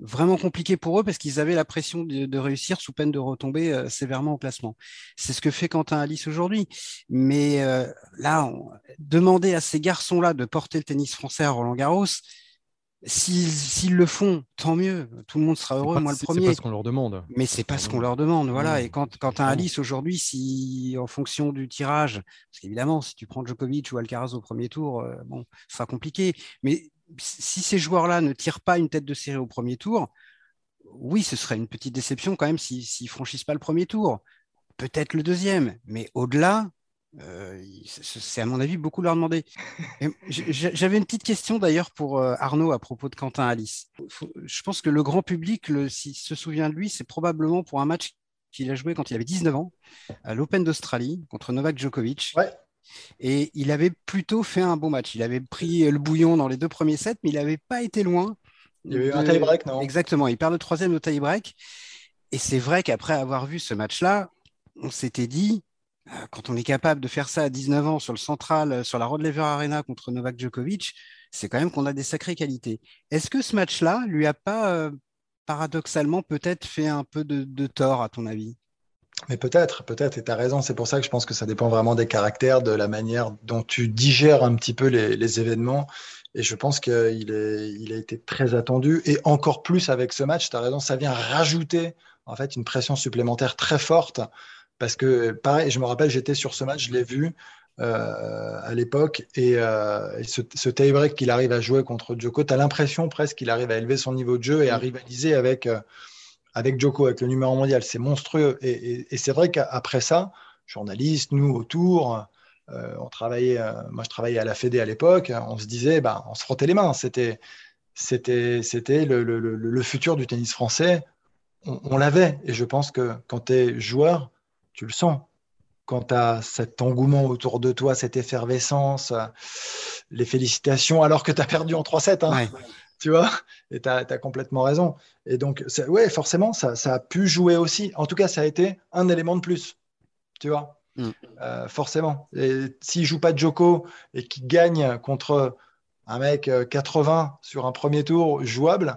vraiment compliquée pour eux parce qu'ils avaient la pression de, réussir sous peine de retomber euh, sévèrement au classement. C'est ce que fait Quentin Alice aujourd'hui. Mais euh, là, demander à ces garçons-là de porter le tennis français à Roland Garros, S'ils le font, tant mieux. Tout le monde sera heureux, moi le premier. C'est pas ce qu'on leur demande. Mais c'est pas ce qu'on leur demande, voilà. Et quand, quand un Alice aujourd'hui, si en fonction du tirage, parce qu'évidemment, si tu prends Djokovic ou Alcaraz au premier tour, euh, bon, ce sera compliqué. Mais si ces joueurs-là ne tirent pas une tête de série au premier tour, oui, ce serait une petite déception quand même s'ils ne franchissent pas le premier tour. Peut-être le deuxième, mais au-delà, euh, c'est à mon avis beaucoup leur demander. J'avais une petite question d'ailleurs pour euh, Arnaud à propos de Quentin Alice. Je pense que le grand public, s'il se souvient de lui, c'est probablement pour un match qu'il a joué quand il avait 19 ans à l'Open d'Australie contre Novak Djokovic. Et il avait plutôt fait un bon match. Il avait pris le bouillon dans les deux premiers sets, mais il n'avait pas été loin. Il y avait eu un tie-break, non? Exactement. Il perd le troisième au tie-break. Et c'est vrai qu'après avoir vu ce match-là, on s'était dit, quand on est capable de faire ça à 19 ans sur le central, euh, sur la Rod Laver Arena contre Novak Djokovic, c'est quand même qu'on a des sacrées qualités. Est-ce que ce match-là lui a pas euh, paradoxalement peut-être fait un peu de, tort, à ton avis? Mais peut-être, peut-être, et tu as raison, c'est pour ça que je pense que ça dépend vraiment des caractères, de la manière dont tu digères un petit peu les, événements. Et je pense qu'il il a été très attendu, et encore plus avec ce match, tu as raison, ça vient rajouter en fait une pression supplémentaire très forte parce que, pareil, je me rappelle, j'étais sur ce match, je l'ai vu euh, à l'époque, et, euh, ce, ce tie-break qu'il arrive à jouer contre Djoko, tu as l'impression presque qu'il arrive à élever son niveau de jeu et à rivaliser avec, euh, avec Djoko, avec le numéro mondial. C'est monstrueux. Et, c'est vrai qu'après ça, journalistes, nous autour, on travaillait, moi je travaillais à la Fédé à l'époque, on se disait, bah, on se frottait les mains. C'était, c'était, c'était le, le, le, futur du tennis français. On, on l'avait. Et je pense que quand tu es joueur, tu le sens. Quand tu as cet engouement autour de toi, cette effervescence, les félicitations, alors que tu as perdu en 3-7. Hein, tu vois? Et tu as, complètement raison. Et donc, ouais, forcément, ça, a pu jouer aussi. En tout cas, ça a été un élément de plus. Tu vois? Mm. euh, Forcément. S'il joue pas de Joko et qu'il gagne contre un mec 80 euh, sur un premier tour jouable,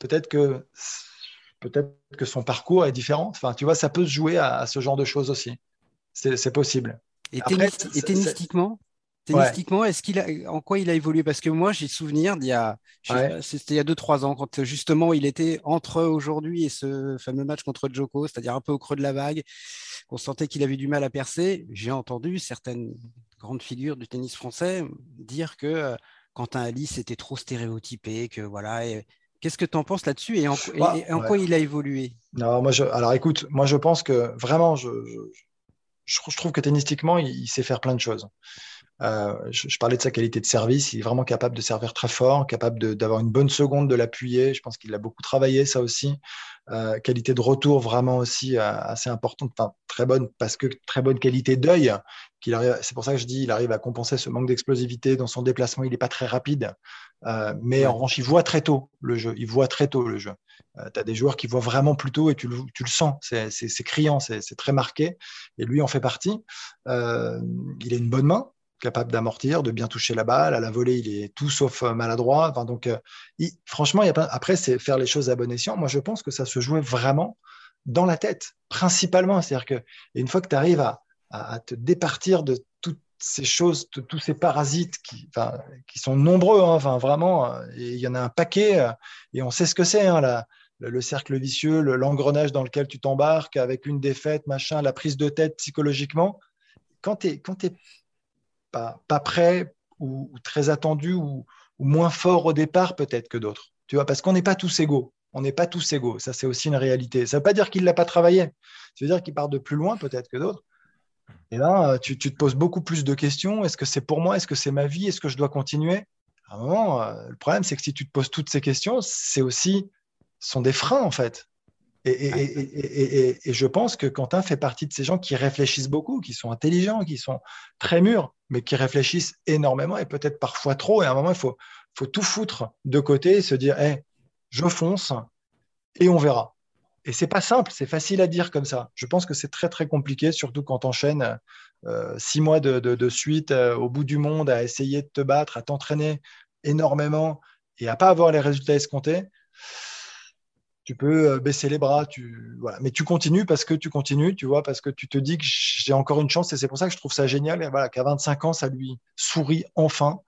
peut-être que peut-être que son parcours est différent. Enfin, tu vois, ça peut se jouer à, ce genre de choses aussi. C'est possible. Et, tennistiquement Tennistiquement, est-ce qu'il a, en quoi il a évolué? Parce que moi, j'ai souvenir d'il y a, c'était il y a 2-3 ans, quand justement il était entre aujourd'hui et ce fameux match contre Joko, c'est-à-dire un peu au creux de la vague, qu'on sentait qu'il avait du mal à percer. J'ai entendu certaines grandes figures du tennis français dire que euh, Quentin Alice était trop stéréotypé, que voilà, Qu'est-ce que tu en penses là-dessus et en, bah, quoi il a évolué? Non, moi je, alors écoute, moi je pense que vraiment, je, je, trouve que tennistiquement, il, sait faire plein de choses. Euh, je, parlais de sa qualité de service. Il est vraiment capable de servir très fort, capable d'avoir une bonne seconde, de l'appuyer. Je pense qu'il a beaucoup travaillé, ça aussi. Euh, qualité de retour vraiment aussi euh, assez importante, enfin, très bonne, parce que très bonne qualité d'œil. C'est pour ça que je dis il arrive à compenser ce manque d'explosivité dans son déplacement. Il n'est pas très rapide, mais en revanche, il voit très tôt le jeu. Il voit très tôt le jeu. tu as des joueurs qui voient vraiment plus tôt et tu le, tu le sens. C'est criant, c'est très marqué. Et lui en fait partie. il a une bonne main capable d'amortir, de bien toucher la balle. À la volée, il est tout sauf euh, maladroit. Enfin, donc, euh, franchement, il y a après, c'est faire les choses à bon escient. Moi, je pense que ça se jouait vraiment dans la tête, principalement. C'est-à-dire que une fois que tu arrives à, te départir de ces choses, tous ces parasites qui, sont nombreux, hein, enfin, vraiment, euh, il y en a un paquet, et on sait ce que c'est, hein, le, cercle vicieux, l'engrenage dans lequel tu t'embarques avec une défaite, machin, la prise de tête psychologiquement. Quand tu es, pas, pas prêt ou, très attendu ou, moins fort au départ peut-être que d'autres. Tu vois, parce qu'on n'est pas tous égaux. On n'est pas tous égaux. Ça, c'est aussi une réalité. Ça ne veut pas dire qu'il ne l'a pas travaillé. Ça veut dire qu'il part de plus loin peut-être que d'autres. Et là, tu, te poses beaucoup plus de questions. Est-ce que c'est pour moi? Est-ce que c'est ma vie? Est-ce que je dois continuer? À un moment, euh, le problème, c'est que si tu te poses toutes ces questions, c'est aussi sont des freins en fait. Et, je pense que Quentin fait partie de ces gens qui réfléchissent beaucoup, qui sont intelligents, qui sont très mûrs, mais qui réfléchissent énormément et peut-être parfois trop. Et à un moment, il faut, faut tout foutre de côté et se dire hey, je fonce et on verra. Et c'est pas simple, c'est facile à dire comme ça. Je pense que c'est très très compliqué, surtout quand tu enchaînes euh, six mois de, de, suite euh, au bout du monde à essayer de te battre, à t'entraîner énormément et à pas avoir les résultats escomptés tu peux euh, baisser les bras, tu, voilà. mais tu continues parce que tu continues, tu vois, parce que tu te dis que j'ai encore une chance et c'est pour ça que je trouve ça génial. Et voilà, qu'à 25 ans, ça lui sourit enfin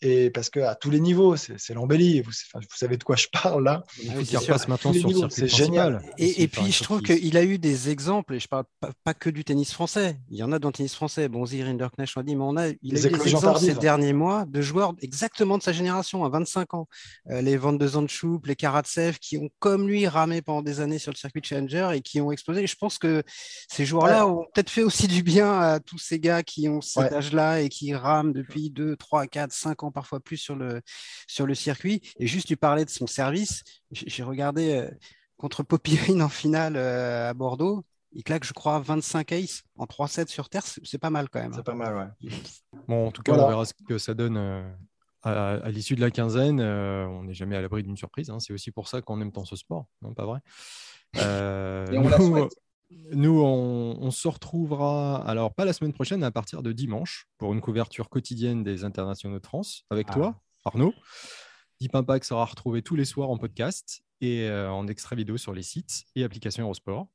et parce que à tous les niveaux, c'est l'embellie. Vous, vous, savez de quoi je parle là. Il faut qu'il repasse maintenant sur le C'est génial. Et, et puis je trouve qu'il a eu des exemples, et je parle pas, que du tennis français. Il y en a dans le tennis français. Bon, Zir Rinderknecht, on dit, mais on a, il a eu des exemples ces derniers mois de joueurs exactement de sa génération, à 25 ans. Euh, les Van de Zandschoup, les Karatsev, qui ont comme lui ramé pendant des années sur le circuit Challenger et qui ont explosé. Et je pense que ces joueurs-là ont peut-être fait aussi du bien à tous ces gars qui ont cet âge-là et qui rament depuis 2, 3, 4, 5 ans parfois plus sur le, sur le circuit. Et juste lui parler de son service, j'ai regardé euh, contre Popirine en finale euh, à Bordeaux. Il claque, je crois, 25 aces en 3-7 sur terre. C'est pas mal quand même. C'est pas mal, ouais. Bon, en tout cas, on verra ce que ça donne euh, à, l'issue de la quinzaine. on n'est jamais à l'abri d'une surprise. Hein. C'est aussi pour ça qu'on aime tant ce sport, non Pas vrai? Et on la souhaite. Nous, on, se retrouvera, alors pas la semaine prochaine, à partir de dimanche, pour une couverture quotidienne des internationaux de France avec ah. toi, Arnaud. Deep Impact sera retrouvé tous les soirs en podcast et euh, en extra vidéo sur les sites et applications Eurosport.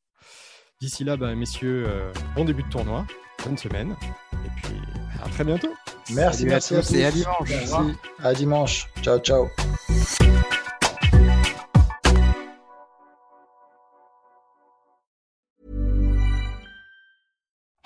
D'ici là, bah, messieurs, euh, bon début de tournoi, bonne semaine, et puis à très bientôt. Merci, merci à, tous et à dimanche. À dimanche. Ciao, ciao.